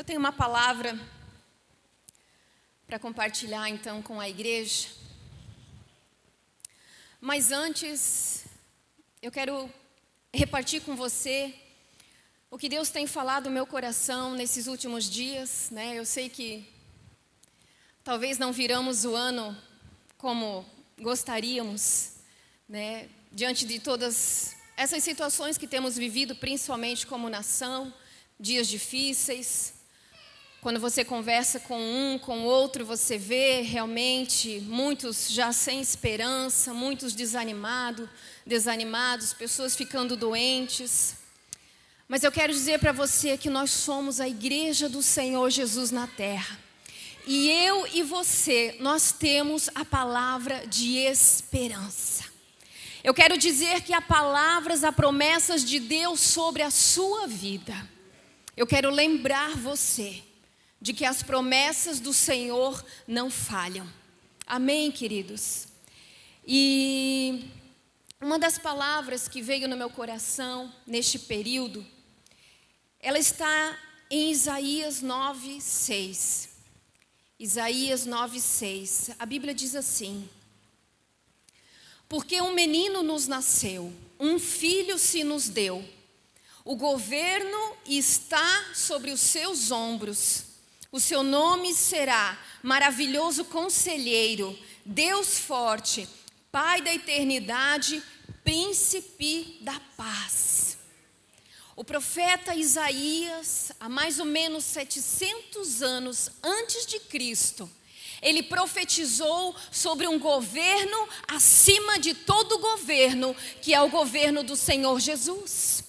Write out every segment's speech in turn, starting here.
Eu tenho uma palavra para compartilhar então com a igreja. Mas antes, eu quero repartir com você o que Deus tem falado no meu coração nesses últimos dias, né? Eu sei que talvez não viramos o ano como gostaríamos, né? Diante de todas essas situações que temos vivido, principalmente como nação, dias difíceis, quando você conversa com um, com outro, você vê realmente muitos já sem esperança, muitos desanimados, desanimados, pessoas ficando doentes. Mas eu quero dizer para você que nós somos a igreja do Senhor Jesus na terra. E eu e você, nós temos a palavra de esperança. Eu quero dizer que há palavras, há promessas de Deus sobre a sua vida. Eu quero lembrar você de que as promessas do Senhor não falham. Amém, queridos? E uma das palavras que veio no meu coração neste período, ela está em Isaías 9, 6. Isaías 9, 6. A Bíblia diz assim: Porque um menino nos nasceu, um filho se nos deu, o governo está sobre os seus ombros o seu nome será Maravilhoso Conselheiro, Deus Forte, Pai da Eternidade, Príncipe da Paz. O profeta Isaías, há mais ou menos 700 anos antes de Cristo, ele profetizou sobre um governo acima de todo governo, que é o governo do Senhor Jesus.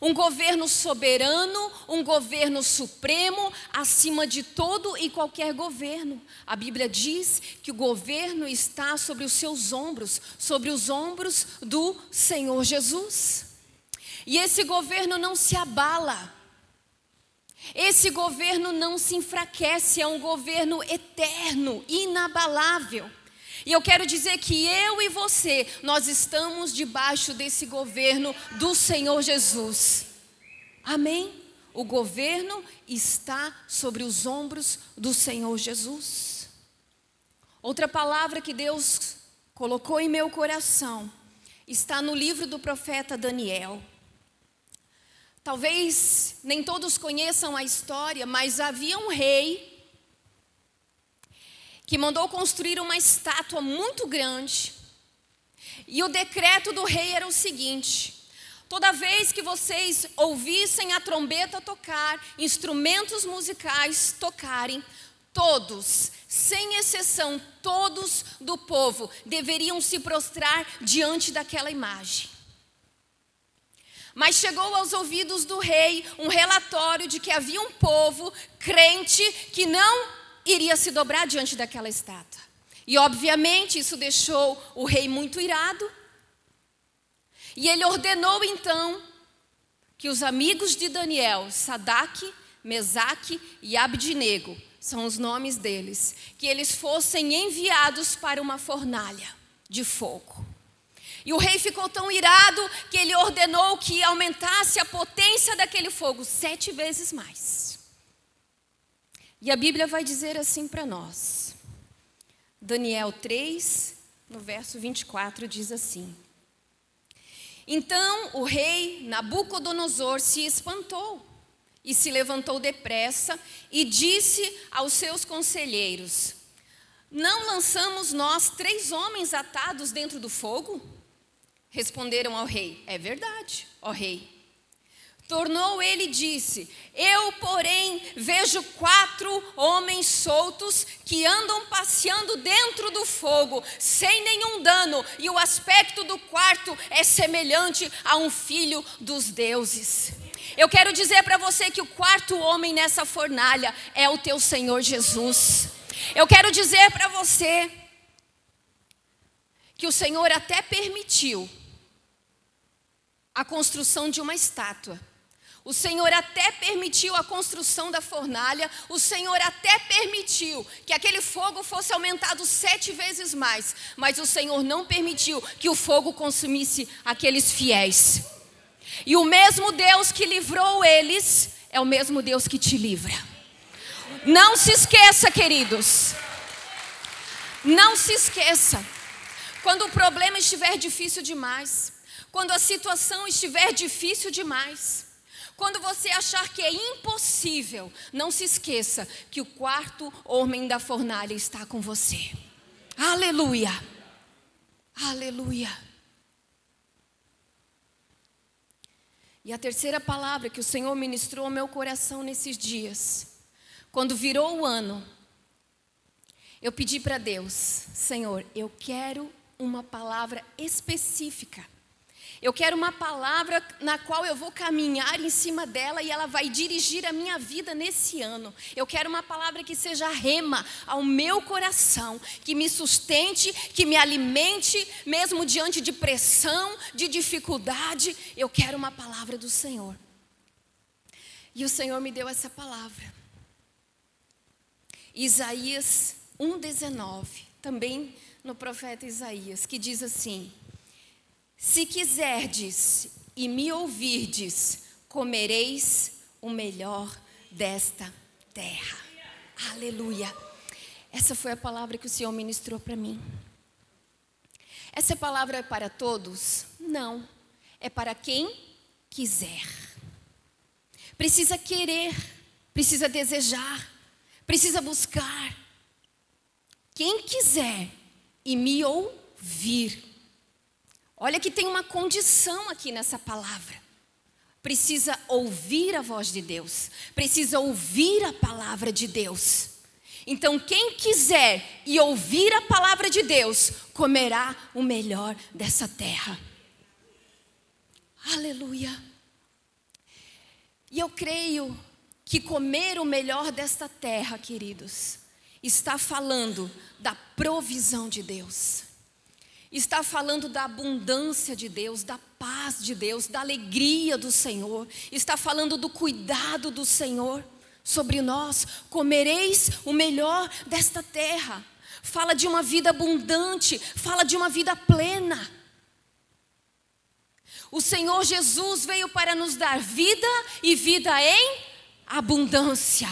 Um governo soberano, um governo supremo, acima de todo e qualquer governo. A Bíblia diz que o governo está sobre os seus ombros, sobre os ombros do Senhor Jesus. E esse governo não se abala. Esse governo não se enfraquece, é um governo eterno, inabalável. E eu quero dizer que eu e você, nós estamos debaixo desse governo do Senhor Jesus. Amém? O governo está sobre os ombros do Senhor Jesus. Outra palavra que Deus colocou em meu coração está no livro do profeta Daniel. Talvez nem todos conheçam a história, mas havia um rei que mandou construir uma estátua muito grande. E o decreto do rei era o seguinte: toda vez que vocês ouvissem a trombeta tocar, instrumentos musicais tocarem, todos, sem exceção, todos do povo deveriam se prostrar diante daquela imagem. Mas chegou aos ouvidos do rei um relatório de que havia um povo crente que não iria se dobrar diante daquela estátua. E obviamente isso deixou o rei muito irado. E ele ordenou então que os amigos de Daniel, Sadak, Mesaque e Abdinego, são os nomes deles, que eles fossem enviados para uma fornalha de fogo. E o rei ficou tão irado que ele ordenou que aumentasse a potência daquele fogo sete vezes mais. E a Bíblia vai dizer assim para nós. Daniel 3, no verso 24, diz assim: Então o rei Nabucodonosor se espantou e se levantou depressa e disse aos seus conselheiros: Não lançamos nós três homens atados dentro do fogo? Responderam ao rei: É verdade, ó rei. Tornou ele e disse: Eu, porém, vejo quatro homens soltos que andam passeando dentro do fogo, sem nenhum dano, e o aspecto do quarto é semelhante a um filho dos deuses. Eu quero dizer para você que o quarto homem nessa fornalha é o teu Senhor Jesus. Eu quero dizer para você que o Senhor até permitiu a construção de uma estátua o Senhor até permitiu a construção da fornalha, o Senhor até permitiu que aquele fogo fosse aumentado sete vezes mais, mas o Senhor não permitiu que o fogo consumisse aqueles fiéis. E o mesmo Deus que livrou eles é o mesmo Deus que te livra. Não se esqueça, queridos. Não se esqueça. Quando o problema estiver difícil demais, quando a situação estiver difícil demais, quando você achar que é impossível, não se esqueça que o quarto homem da fornalha está com você. Aleluia. Aleluia. E a terceira palavra que o Senhor ministrou ao meu coração nesses dias, quando virou o ano, eu pedi para Deus, Senhor, eu quero uma palavra específica eu quero uma palavra na qual eu vou caminhar em cima dela e ela vai dirigir a minha vida nesse ano. Eu quero uma palavra que seja rema ao meu coração, que me sustente, que me alimente, mesmo diante de pressão, de dificuldade. Eu quero uma palavra do Senhor. E o Senhor me deu essa palavra. Isaías 1,19, também no profeta Isaías, que diz assim. Se quiserdes e me ouvirdes, comereis o melhor desta terra. Aleluia. Essa foi a palavra que o Senhor ministrou para mim. Essa palavra é para todos? Não. É para quem quiser. Precisa querer, precisa desejar, precisa buscar. Quem quiser e me ouvir, Olha que tem uma condição aqui nessa palavra. Precisa ouvir a voz de Deus, precisa ouvir a palavra de Deus. Então, quem quiser e ouvir a palavra de Deus, comerá o melhor dessa terra. Aleluia. E eu creio que comer o melhor desta terra, queridos, está falando da provisão de Deus está falando da abundância de Deus, da paz de Deus, da alegria do Senhor, está falando do cuidado do Senhor sobre nós. Comereis o melhor desta terra. Fala de uma vida abundante, fala de uma vida plena. O Senhor Jesus veio para nos dar vida e vida em abundância.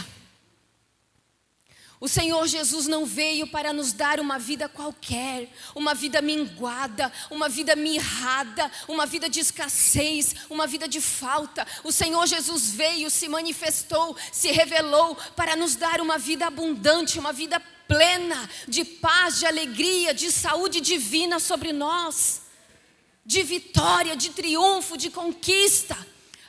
O Senhor Jesus não veio para nos dar uma vida qualquer, uma vida minguada, uma vida mirrada, uma vida de escassez, uma vida de falta. O Senhor Jesus veio, se manifestou, se revelou para nos dar uma vida abundante, uma vida plena de paz, de alegria, de saúde divina sobre nós, de vitória, de triunfo, de conquista.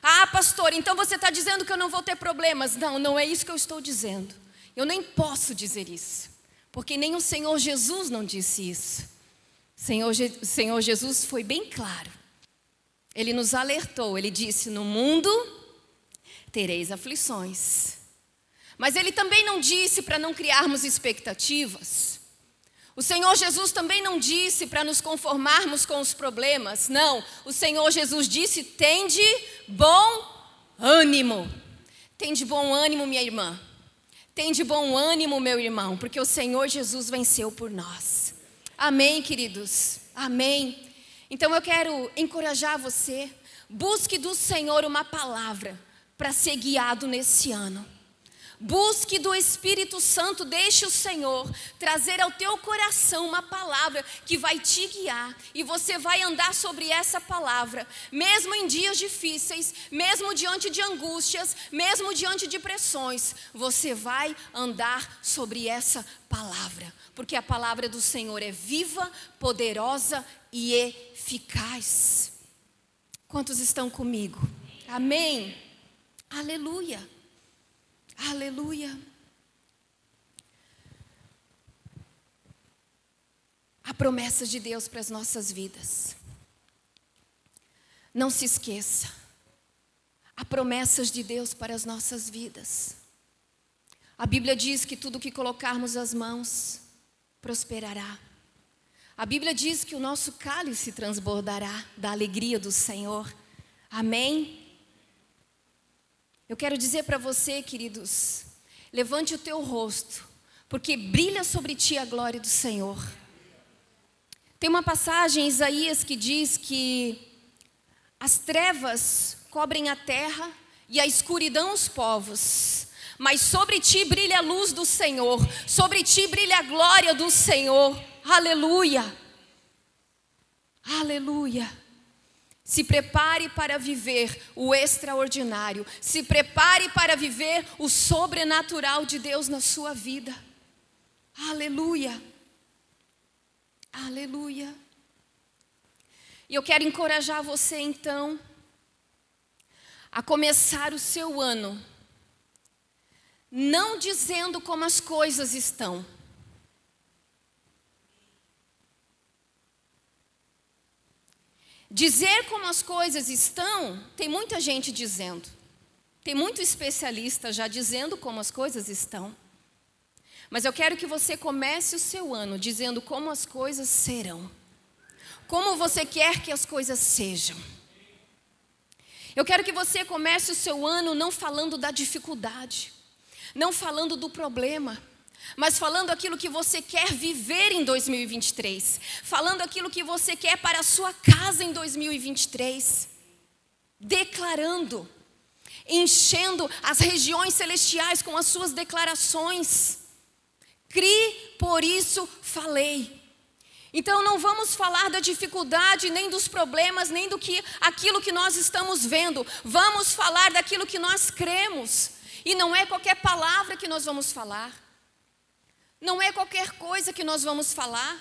Ah, pastor, então você está dizendo que eu não vou ter problemas? Não, não é isso que eu estou dizendo. Eu nem posso dizer isso, porque nem o Senhor Jesus não disse isso. Senhor, Je Senhor Jesus foi bem claro. Ele nos alertou, ele disse: No mundo tereis aflições. Mas ele também não disse para não criarmos expectativas. O Senhor Jesus também não disse para nos conformarmos com os problemas. Não, o Senhor Jesus disse: tende bom ânimo. Tende bom ânimo, minha irmã. Tem de bom ânimo, meu irmão, porque o Senhor Jesus venceu por nós. Amém, queridos? Amém. Então eu quero encorajar você. Busque do Senhor uma palavra para ser guiado nesse ano. Busque do Espírito Santo, deixe o Senhor trazer ao teu coração uma palavra que vai te guiar e você vai andar sobre essa palavra, mesmo em dias difíceis, mesmo diante de angústias, mesmo diante de pressões, você vai andar sobre essa palavra, porque a palavra do Senhor é viva, poderosa e eficaz. Quantos estão comigo? Amém. Aleluia. Aleluia. A promessa de Deus para as nossas vidas. Não se esqueça. Há promessas de Deus para as nossas vidas. A Bíblia diz que tudo que colocarmos as mãos prosperará. A Bíblia diz que o nosso cálice transbordará da alegria do Senhor. Amém? Eu quero dizer para você, queridos, levante o teu rosto, porque brilha sobre ti a glória do Senhor. Tem uma passagem em Isaías que diz que as trevas cobrem a terra e a escuridão os povos, mas sobre ti brilha a luz do Senhor, sobre ti brilha a glória do Senhor. Aleluia. Aleluia. Se prepare para viver o extraordinário. Se prepare para viver o sobrenatural de Deus na sua vida. Aleluia. Aleluia. E eu quero encorajar você então a começar o seu ano não dizendo como as coisas estão. Dizer como as coisas estão, tem muita gente dizendo. Tem muito especialista já dizendo como as coisas estão. Mas eu quero que você comece o seu ano dizendo como as coisas serão. Como você quer que as coisas sejam. Eu quero que você comece o seu ano não falando da dificuldade, não falando do problema, mas falando aquilo que você quer viver em 2023, falando aquilo que você quer para a sua casa em 2023, declarando, enchendo as regiões celestiais com as suas declarações. Cri, por isso falei. Então não vamos falar da dificuldade, nem dos problemas, nem do que aquilo que nós estamos vendo. Vamos falar daquilo que nós cremos. E não é qualquer palavra que nós vamos falar. Não é qualquer coisa que nós vamos falar.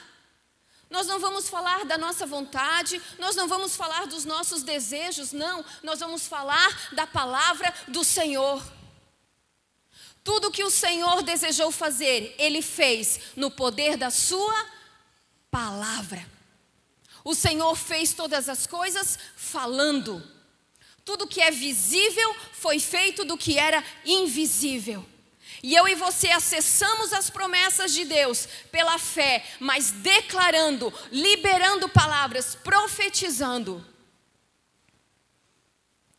Nós não vamos falar da nossa vontade, nós não vamos falar dos nossos desejos, não. Nós vamos falar da palavra do Senhor. Tudo que o Senhor desejou fazer, Ele fez no poder da Sua palavra. O Senhor fez todas as coisas falando. Tudo que é visível foi feito do que era invisível. E eu e você acessamos as promessas de Deus pela fé, mas declarando, liberando palavras, profetizando.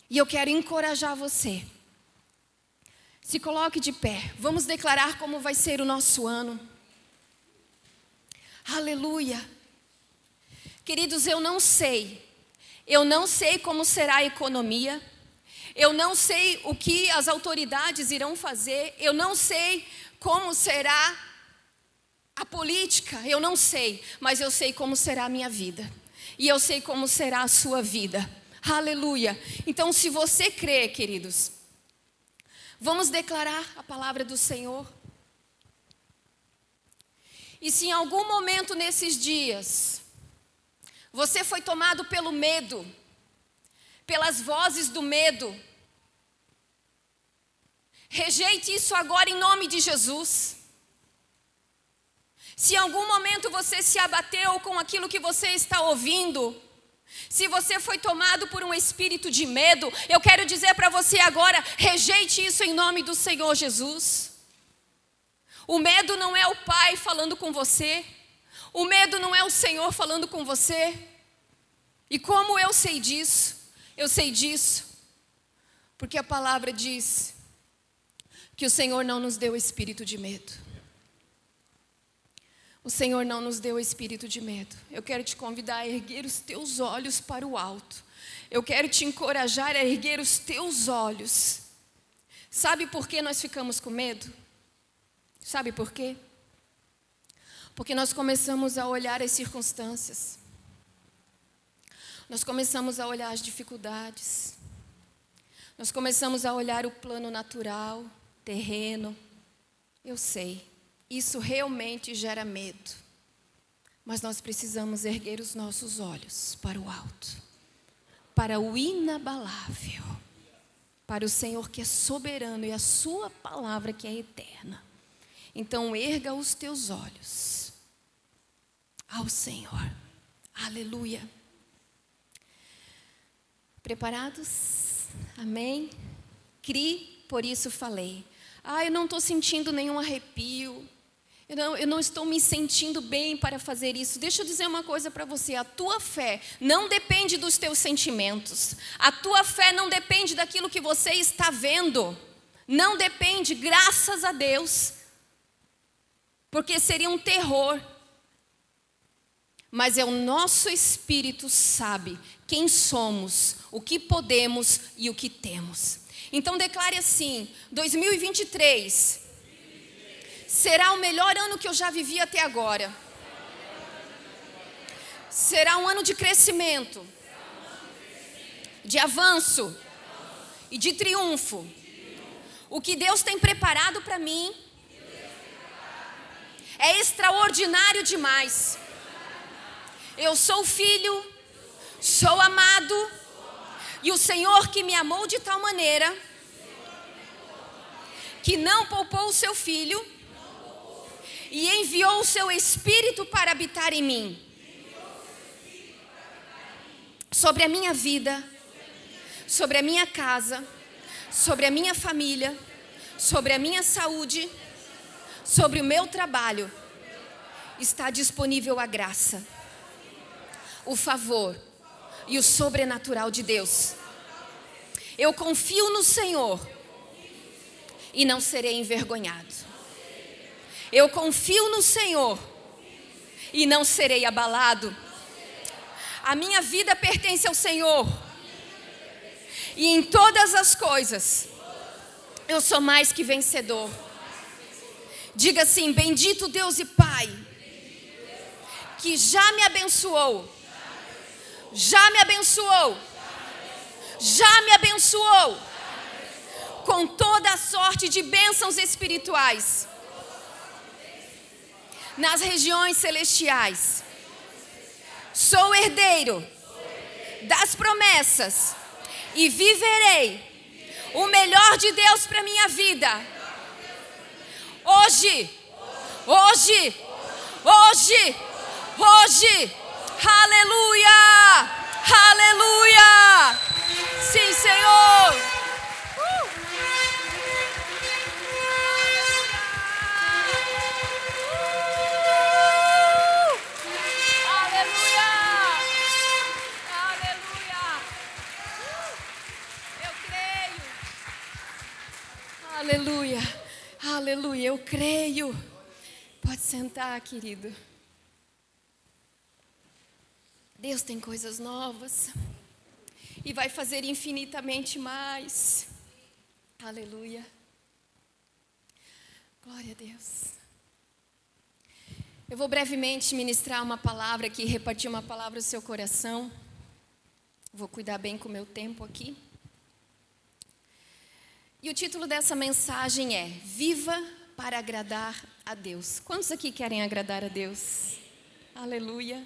E eu quero encorajar você. Se coloque de pé. Vamos declarar como vai ser o nosso ano. Aleluia. Queridos, eu não sei. Eu não sei como será a economia. Eu não sei o que as autoridades irão fazer, eu não sei como será a política, eu não sei, mas eu sei como será a minha vida. E eu sei como será a sua vida. Aleluia. Então, se você crê, queridos, vamos declarar a palavra do Senhor. E se em algum momento nesses dias você foi tomado pelo medo, pelas vozes do medo, Rejeite isso agora em nome de Jesus. Se em algum momento você se abateu com aquilo que você está ouvindo, se você foi tomado por um espírito de medo, eu quero dizer para você agora: rejeite isso em nome do Senhor Jesus. O medo não é o Pai falando com você, o medo não é o Senhor falando com você. E como eu sei disso? Eu sei disso, porque a palavra diz que o Senhor não nos deu espírito de medo. O Senhor não nos deu espírito de medo. Eu quero te convidar a erguer os teus olhos para o alto. Eu quero te encorajar a erguer os teus olhos. Sabe por que nós ficamos com medo? Sabe por quê? Porque nós começamos a olhar as circunstâncias. Nós começamos a olhar as dificuldades. Nós começamos a olhar o plano natural terreno. Eu sei, isso realmente gera medo. Mas nós precisamos erguer os nossos olhos para o alto, para o inabalável, para o Senhor que é soberano e a Sua palavra que é eterna. Então, erga os teus olhos ao Senhor. Aleluia. Preparados? Amém? Cri, por isso falei. Ah, eu não estou sentindo nenhum arrepio. Eu não, eu não estou me sentindo bem para fazer isso. Deixa eu dizer uma coisa para você: a tua fé não depende dos teus sentimentos, a tua fé não depende daquilo que você está vendo, não depende, graças a Deus, porque seria um terror. Mas é o nosso espírito sabe quem somos, o que podemos e o que temos. Então declare assim: 2023 será o melhor ano que eu já vivi até agora. Será um ano de crescimento, de avanço e de triunfo. O que Deus tem preparado para mim é extraordinário demais. Eu sou filho, sou amado, e o Senhor que me amou de tal maneira que não poupou o seu filho e enviou o seu espírito para habitar em mim. Sobre a minha vida, sobre a minha casa, sobre a minha família, sobre a minha saúde, sobre o meu trabalho, está disponível a graça, o favor e o sobrenatural de Deus. Eu confio no Senhor e não serei envergonhado. Eu confio no Senhor e não serei abalado. A minha vida pertence ao Senhor. E em todas as coisas, eu sou mais que vencedor. Diga assim: Bendito Deus e Pai, que já me abençoou já me abençoou. Já me abençoou. Com toda a sorte de bênçãos espirituais. Nas regiões celestiais. Sou herdeiro das promessas. E viverei o melhor de Deus para minha vida. Hoje. Hoje. Hoje. Hoje Aleluia! Aleluia! Sim, Senhor! Aleluia! Aleluia! Eu creio. Aleluia! Aleluia! Eu creio. Pode sentar, querido. Deus tem coisas novas e vai fazer infinitamente mais. Aleluia. Glória a Deus. Eu vou brevemente ministrar uma palavra aqui, repartir uma palavra no seu coração. Vou cuidar bem com o meu tempo aqui. E o título dessa mensagem é Viva para agradar a Deus. Quantos aqui querem agradar a Deus? Aleluia.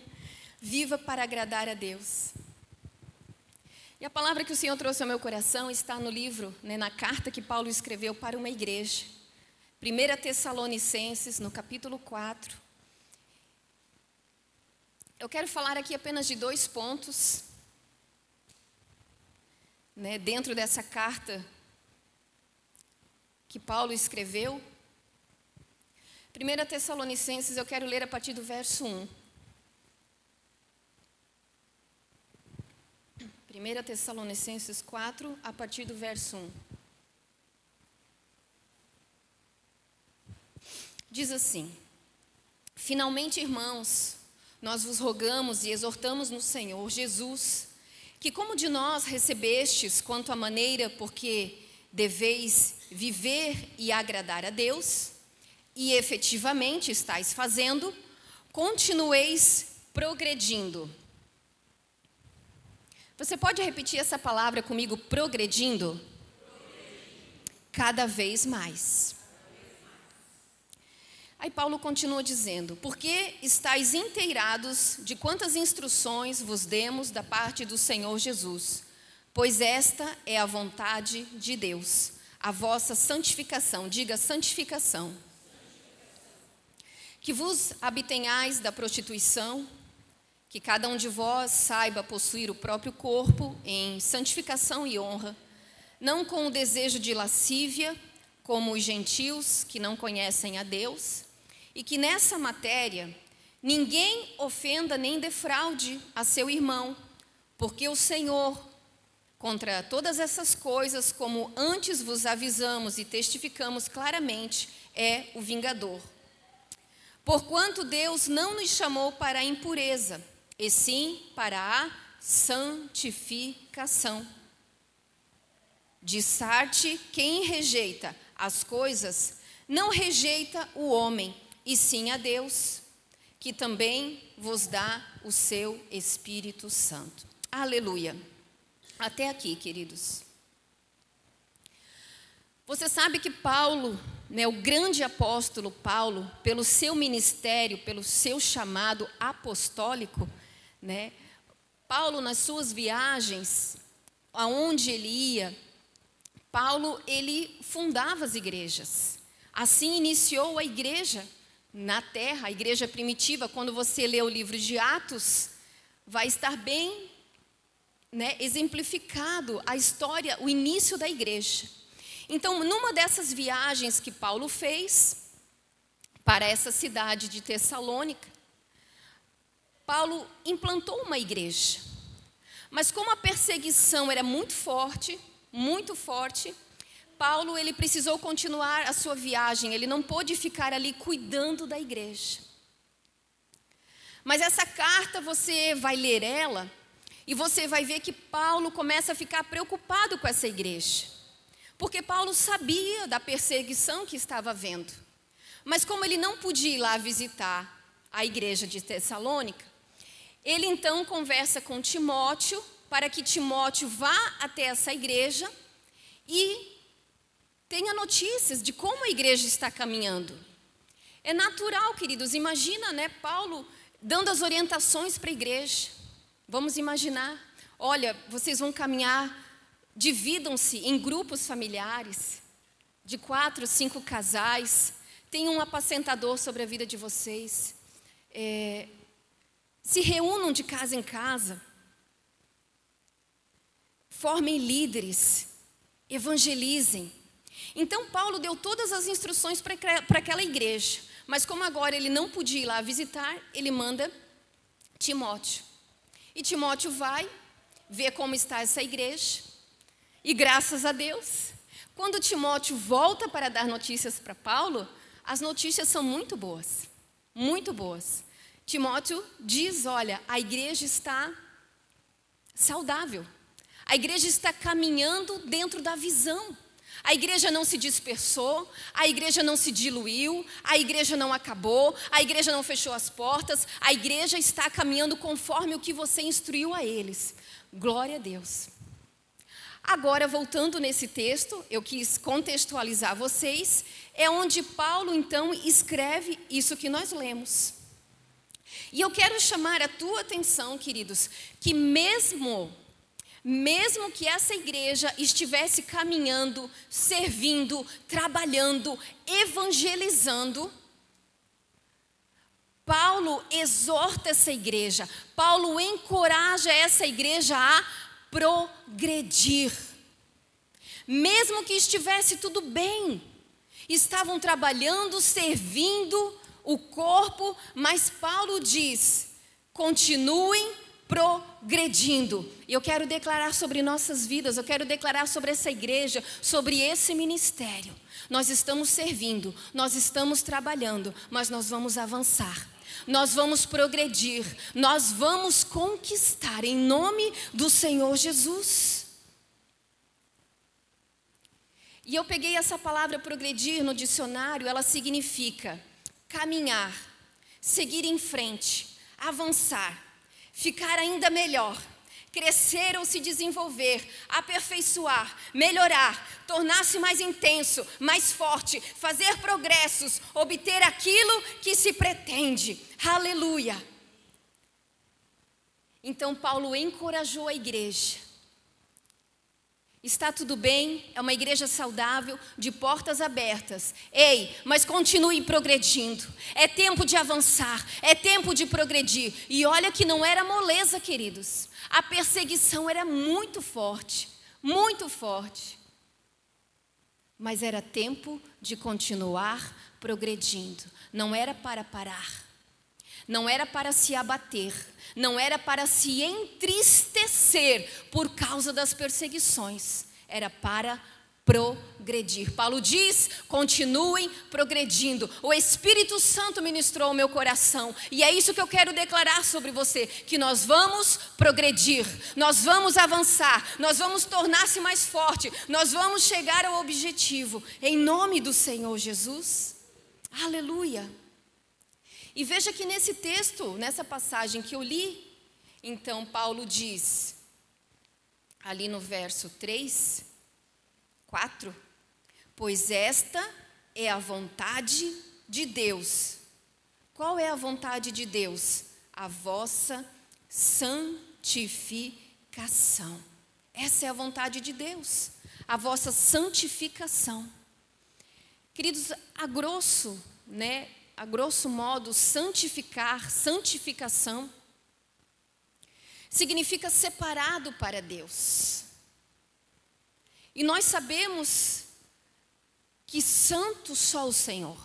Viva para agradar a Deus. E a palavra que o Senhor trouxe ao meu coração está no livro, né, na carta que Paulo escreveu para uma igreja. 1 Tessalonicenses, no capítulo 4. Eu quero falar aqui apenas de dois pontos, né, dentro dessa carta que Paulo escreveu. 1 Tessalonicenses, eu quero ler a partir do verso 1. 1 Tessalonicenses 4, a partir do verso 1. Diz assim: Finalmente, irmãos, nós vos rogamos e exortamos no Senhor Jesus, que como de nós recebestes quanto à maneira porque deveis viver e agradar a Deus, e efetivamente estáis fazendo, continueis progredindo você pode repetir essa palavra comigo, progredindo? Cada vez mais. Aí Paulo continua dizendo: Porque estáis inteirados de quantas instruções vos demos da parte do Senhor Jesus, pois esta é a vontade de Deus, a vossa santificação, diga santificação. Que vos abstenhais da prostituição, que cada um de vós saiba possuir o próprio corpo em santificação e honra, não com o desejo de lascívia, como os gentios que não conhecem a Deus, e que nessa matéria ninguém ofenda nem defraude a seu irmão, porque o Senhor, contra todas essas coisas, como antes vos avisamos e testificamos claramente, é o vingador. Porquanto Deus não nos chamou para a impureza, e sim para a santificação. De Sarte, quem rejeita as coisas, não rejeita o homem, e sim a Deus, que também vos dá o seu Espírito Santo. Aleluia. Até aqui, queridos. Você sabe que Paulo, né, o grande apóstolo Paulo, pelo seu ministério, pelo seu chamado apostólico, né, Paulo nas suas viagens, aonde ele ia, Paulo ele fundava as igrejas. Assim iniciou a igreja na terra, a igreja primitiva. Quando você lê o livro de Atos, vai estar bem né, exemplificado a história, o início da igreja. Então, numa dessas viagens que Paulo fez para essa cidade de Tessalônica, Paulo implantou uma igreja. Mas como a perseguição era muito forte, muito forte, Paulo ele precisou continuar a sua viagem, ele não pôde ficar ali cuidando da igreja. Mas essa carta você vai ler ela e você vai ver que Paulo começa a ficar preocupado com essa igreja. Porque Paulo sabia da perseguição que estava havendo. Mas como ele não podia ir lá visitar a igreja de Tessalônica, ele então conversa com Timóteo para que Timóteo vá até essa igreja e tenha notícias de como a igreja está caminhando. É natural, queridos, imagina, né, Paulo dando as orientações para a igreja. Vamos imaginar, olha, vocês vão caminhar Dividam-se em grupos familiares, de quatro, cinco casais. Tenham um apacentador sobre a vida de vocês. É, se reúnam de casa em casa. Formem líderes. Evangelizem. Então, Paulo deu todas as instruções para aquela igreja. Mas, como agora ele não podia ir lá visitar, ele manda Timóteo. E Timóteo vai ver como está essa igreja. E graças a Deus, quando Timóteo volta para dar notícias para Paulo, as notícias são muito boas. Muito boas. Timóteo diz: olha, a igreja está saudável. A igreja está caminhando dentro da visão. A igreja não se dispersou, a igreja não se diluiu, a igreja não acabou, a igreja não fechou as portas, a igreja está caminhando conforme o que você instruiu a eles. Glória a Deus. Agora, voltando nesse texto, eu quis contextualizar vocês, é onde Paulo então escreve isso que nós lemos. E eu quero chamar a tua atenção, queridos, que mesmo mesmo que essa igreja estivesse caminhando, servindo, trabalhando, evangelizando, Paulo exorta essa igreja, Paulo encoraja essa igreja a progredir. Mesmo que estivesse tudo bem, estavam trabalhando, servindo o corpo, mas Paulo diz: continuem progredindo. E eu quero declarar sobre nossas vidas, eu quero declarar sobre essa igreja, sobre esse ministério. Nós estamos servindo, nós estamos trabalhando, mas nós vamos avançar nós vamos progredir, nós vamos conquistar em nome do Senhor Jesus. E eu peguei essa palavra progredir no dicionário, ela significa caminhar, seguir em frente, avançar, ficar ainda melhor, crescer ou se desenvolver, aperfeiçoar, melhorar, tornar-se mais intenso, mais forte, fazer progressos, obter aquilo que se pretende. Aleluia! Então, Paulo encorajou a igreja. Está tudo bem, é uma igreja saudável, de portas abertas. Ei, mas continue progredindo. É tempo de avançar, é tempo de progredir. E olha que não era moleza, queridos. A perseguição era muito forte, muito forte. Mas era tempo de continuar progredindo, não era para parar, não era para se abater, não era para se entristecer por causa das perseguições, era para progredir. Paulo diz: continuem progredindo. O Espírito Santo ministrou ao meu coração, e é isso que eu quero declarar sobre você: que nós vamos progredir, nós vamos avançar, nós vamos tornar-se mais forte, nós vamos chegar ao objetivo, em nome do Senhor Jesus. Aleluia. E veja que nesse texto, nessa passagem que eu li, então Paulo diz, ali no verso 3, 4: Pois esta é a vontade de Deus. Qual é a vontade de Deus? A vossa santificação. Essa é a vontade de Deus, a vossa santificação. Queridos, a grosso, né, a grosso modo, santificar, santificação significa separado para Deus. E nós sabemos que santo só o Senhor.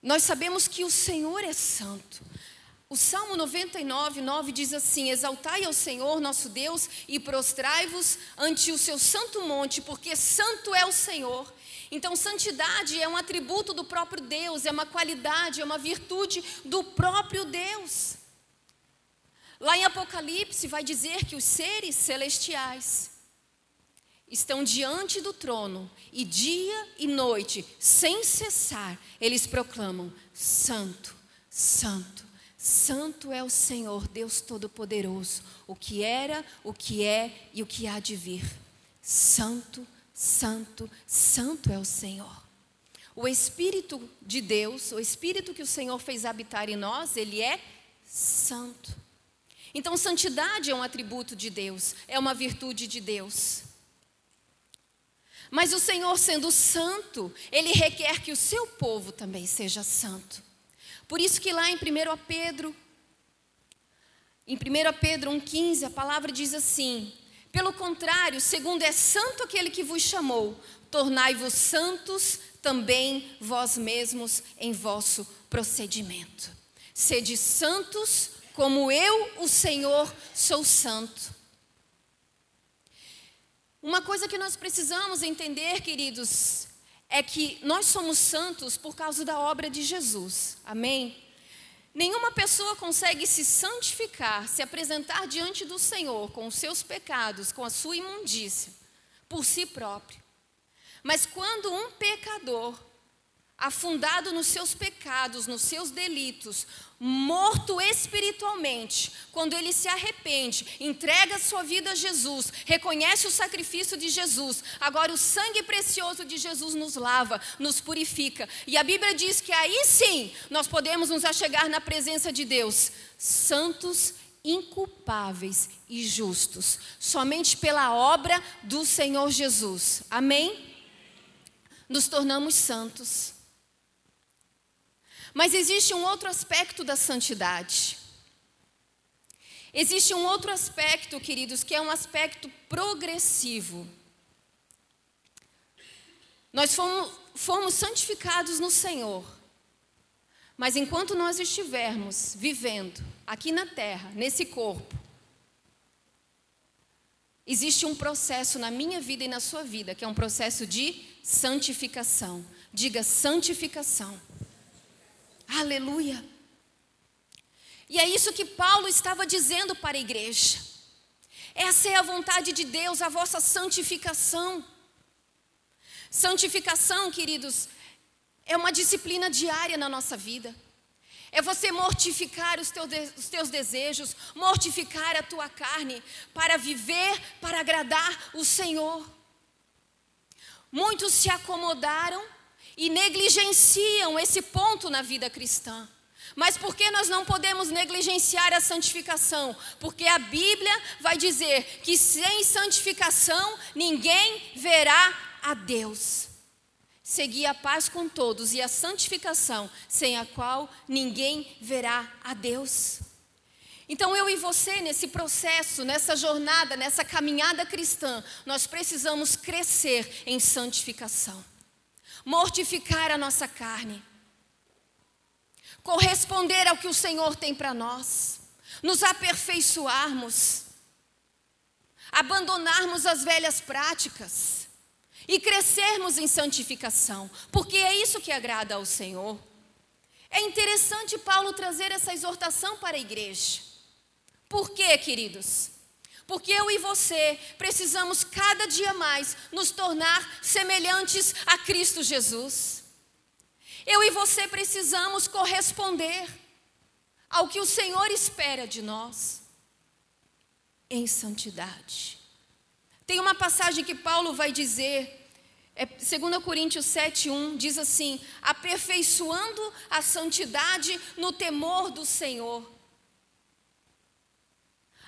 Nós sabemos que o Senhor é santo. O Salmo 99, 9 diz assim: Exaltai ao Senhor nosso Deus e prostrai-vos ante o seu santo monte, porque santo é o Senhor. Então, santidade é um atributo do próprio Deus, é uma qualidade, é uma virtude do próprio Deus. Lá em Apocalipse vai dizer que os seres celestiais estão diante do trono e dia e noite, sem cessar, eles proclamam: Santo, Santo, Santo é o Senhor, Deus Todo-Poderoso, o que era, o que é e o que há de vir. Santo, Santo, Santo é o Senhor. O Espírito de Deus, o Espírito que o Senhor fez habitar em nós, ele é santo. Então, santidade é um atributo de Deus, é uma virtude de Deus. Mas o Senhor, sendo santo, ele requer que o seu povo também seja santo. Por isso que lá em 1 Pedro, em 1 Pedro 1,15, a palavra diz assim: Pelo contrário, segundo é santo aquele que vos chamou, tornai-vos santos também vós mesmos em vosso procedimento. Sede santos, como eu, o Senhor, sou santo. Uma coisa que nós precisamos entender, queridos, é que nós somos santos por causa da obra de Jesus. Amém? Nenhuma pessoa consegue se santificar, se apresentar diante do Senhor com os seus pecados, com a sua imundícia, por si próprio. Mas quando um pecador afundado nos seus pecados, nos seus delitos, morto espiritualmente, quando ele se arrepende, entrega sua vida a Jesus, reconhece o sacrifício de Jesus, agora o sangue precioso de Jesus nos lava, nos purifica. E a Bíblia diz que aí sim nós podemos nos achegar na presença de Deus, santos, inculpáveis e justos, somente pela obra do Senhor Jesus. Amém? Nos tornamos santos. Mas existe um outro aspecto da santidade. Existe um outro aspecto, queridos, que é um aspecto progressivo. Nós fomos, fomos santificados no Senhor. Mas enquanto nós estivermos vivendo aqui na terra, nesse corpo, existe um processo na minha vida e na sua vida, que é um processo de santificação. Diga santificação. Aleluia. E é isso que Paulo estava dizendo para a igreja. Essa é a vontade de Deus, a vossa santificação. Santificação, queridos, é uma disciplina diária na nossa vida. É você mortificar os teus, os teus desejos, mortificar a tua carne, para viver, para agradar o Senhor. Muitos se acomodaram e negligenciam esse ponto na vida cristã. Mas por que nós não podemos negligenciar a santificação? Porque a Bíblia vai dizer que sem santificação ninguém verá a Deus. Seguir a paz com todos e a santificação, sem a qual ninguém verá a Deus. Então, eu e você, nesse processo, nessa jornada, nessa caminhada cristã, nós precisamos crescer em santificação mortificar a nossa carne, corresponder ao que o Senhor tem para nós, nos aperfeiçoarmos. abandonarmos as velhas práticas e crescermos em santificação, porque é isso que agrada ao Senhor. É interessante Paulo trazer essa exortação para a igreja. Por quê, queridos? Porque eu e você precisamos cada dia mais nos tornar semelhantes a Cristo Jesus. Eu e você precisamos corresponder ao que o Senhor espera de nós em santidade. Tem uma passagem que Paulo vai dizer é, 2 Coríntios 7,1 diz assim: aperfeiçoando a santidade no temor do Senhor.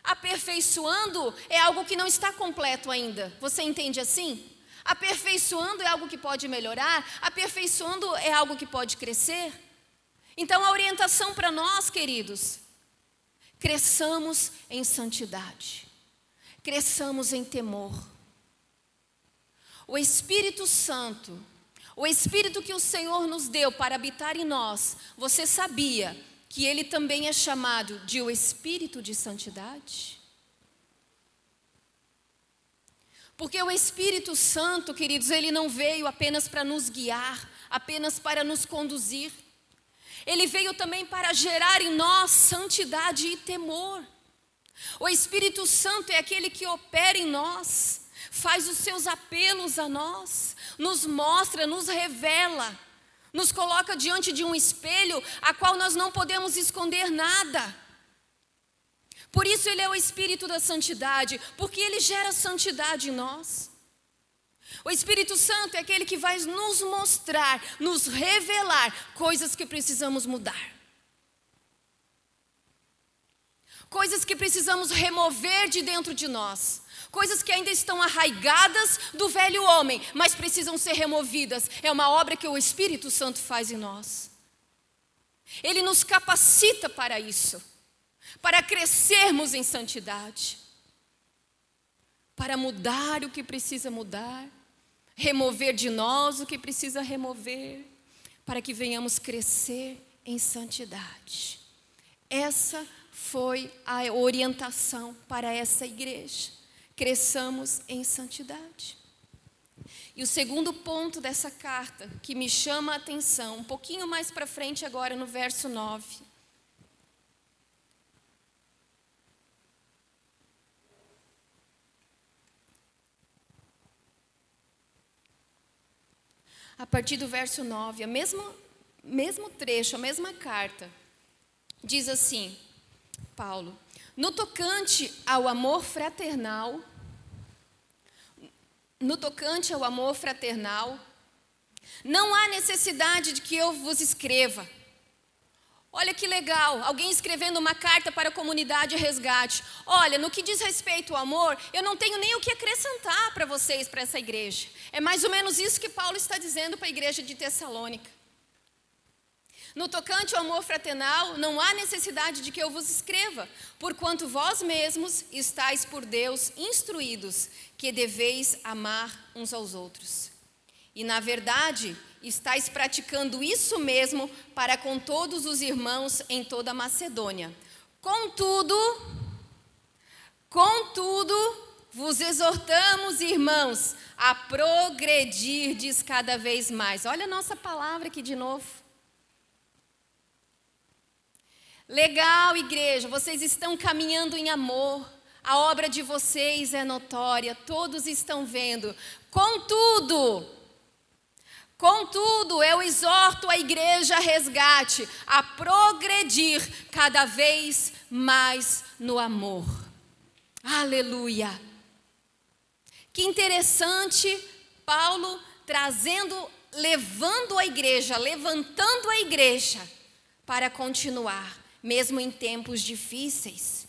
Aperfeiçoando é algo que não está completo ainda. Você entende assim? Aperfeiçoando é algo que pode melhorar, aperfeiçoando é algo que pode crescer. Então a orientação para nós, queridos, cresçamos em santidade, cresçamos em temor. O Espírito Santo, o Espírito que o Senhor nos deu para habitar em nós, você sabia que ele também é chamado de o Espírito de Santidade? Porque o Espírito Santo, queridos, ele não veio apenas para nos guiar, apenas para nos conduzir. Ele veio também para gerar em nós santidade e temor. O Espírito Santo é aquele que opera em nós faz os seus apelos a nós, nos mostra, nos revela, nos coloca diante de um espelho a qual nós não podemos esconder nada. Por isso ele é o espírito da santidade, porque ele gera santidade em nós. O Espírito Santo é aquele que vai nos mostrar, nos revelar coisas que precisamos mudar. Coisas que precisamos remover de dentro de nós coisas que ainda estão arraigadas do velho homem, mas precisam ser removidas. É uma obra que o Espírito Santo faz em nós. Ele nos capacita para isso, para crescermos em santidade, para mudar o que precisa mudar, remover de nós o que precisa remover, para que venhamos crescer em santidade. Essa foi a orientação para essa igreja cresçamos em santidade. E o segundo ponto dessa carta, que me chama a atenção, um pouquinho mais para frente, agora no verso 9. A partir do verso 9, o mesmo, mesmo trecho, a mesma carta, diz assim: Paulo, no tocante ao amor fraternal, no tocante ao amor fraternal, não há necessidade de que eu vos escreva. Olha que legal, alguém escrevendo uma carta para a comunidade resgate. Olha, no que diz respeito ao amor, eu não tenho nem o que acrescentar para vocês, para essa igreja. É mais ou menos isso que Paulo está dizendo para a igreja de Tessalônica. No tocante ao amor fraternal, não há necessidade de que eu vos escreva, porquanto vós mesmos estáis por Deus instruídos que deveis amar uns aos outros. E na verdade, estáis praticando isso mesmo para com todos os irmãos em toda a Macedônia. Contudo, contudo, vos exortamos, irmãos, a progredirdes cada vez mais. Olha a nossa palavra aqui de novo. Legal, igreja, vocês estão caminhando em amor. A obra de vocês é notória, todos estão vendo. Contudo, contudo, eu exorto a igreja resgate a progredir cada vez mais no amor. Aleluia. Que interessante, Paulo trazendo, levando a igreja, levantando a igreja para continuar mesmo em tempos difíceis.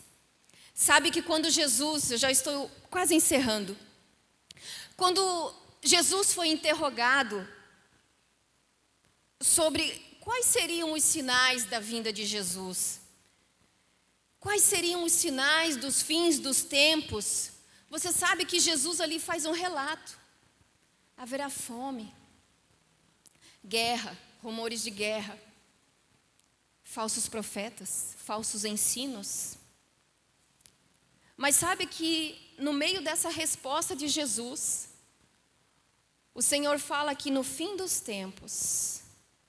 Sabe que quando Jesus, eu já estou quase encerrando, quando Jesus foi interrogado sobre quais seriam os sinais da vinda de Jesus, quais seriam os sinais dos fins dos tempos, você sabe que Jesus ali faz um relato: haverá fome, guerra, rumores de guerra, falsos profetas, falsos ensinos. Mas sabe que no meio dessa resposta de Jesus, o Senhor fala que no fim dos tempos,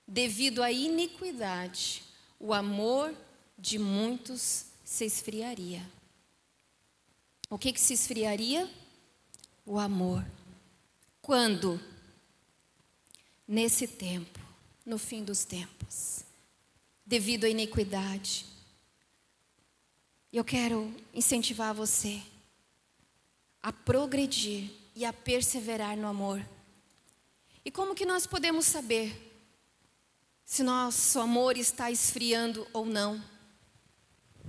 devido à iniquidade, o amor de muitos se esfriaria. O que, que se esfriaria? O amor. Quando? Nesse tempo, no fim dos tempos, devido à iniquidade. Eu quero incentivar você a progredir e a perseverar no amor. E como que nós podemos saber se nosso amor está esfriando ou não?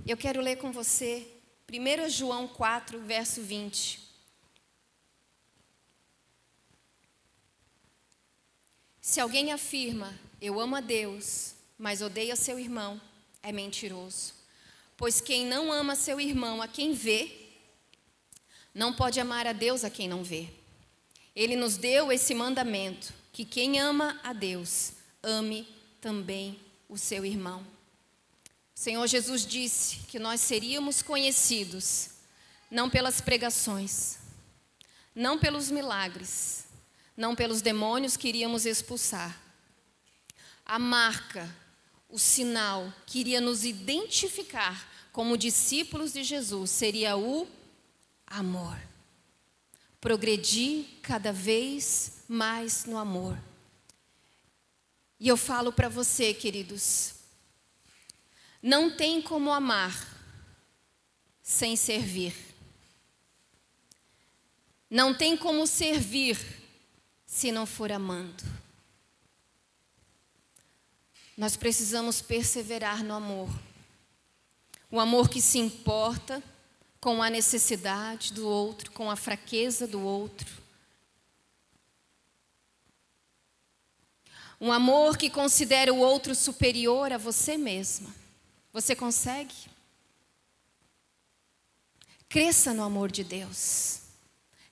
Eu quero ler com você 1 João 4, verso 20. Se alguém afirma, eu amo a Deus, mas odeia seu irmão, é mentiroso. Pois quem não ama seu irmão a quem vê, não pode amar a Deus a quem não vê. Ele nos deu esse mandamento: que quem ama a Deus, ame também o seu irmão. O Senhor Jesus disse que nós seríamos conhecidos não pelas pregações, não pelos milagres, não pelos demônios que iríamos expulsar. A marca, o sinal que iria nos identificar como discípulos de Jesus seria o amor. Progredir cada vez mais no amor. E eu falo para você, queridos, não tem como amar sem servir. Não tem como servir se não for amando. Nós precisamos perseverar no amor. O amor que se importa com a necessidade do outro, com a fraqueza do outro. Um amor que considera o outro superior a você mesma. Você consegue? Cresça no amor de Deus.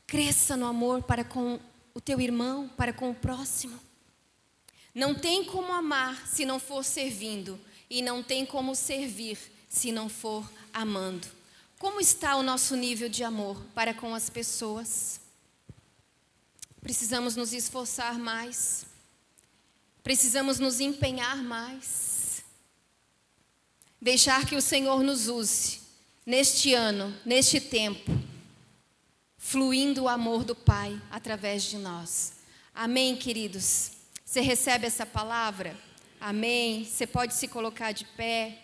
Cresça no amor para com o teu irmão, para com o próximo. Não tem como amar se não for servindo, e não tem como servir se não for amando. Como está o nosso nível de amor para com as pessoas? Precisamos nos esforçar mais. Precisamos nos empenhar mais. Deixar que o Senhor nos use neste ano, neste tempo, fluindo o amor do Pai através de nós. Amém, queridos? Você recebe essa palavra? Amém? Você pode se colocar de pé.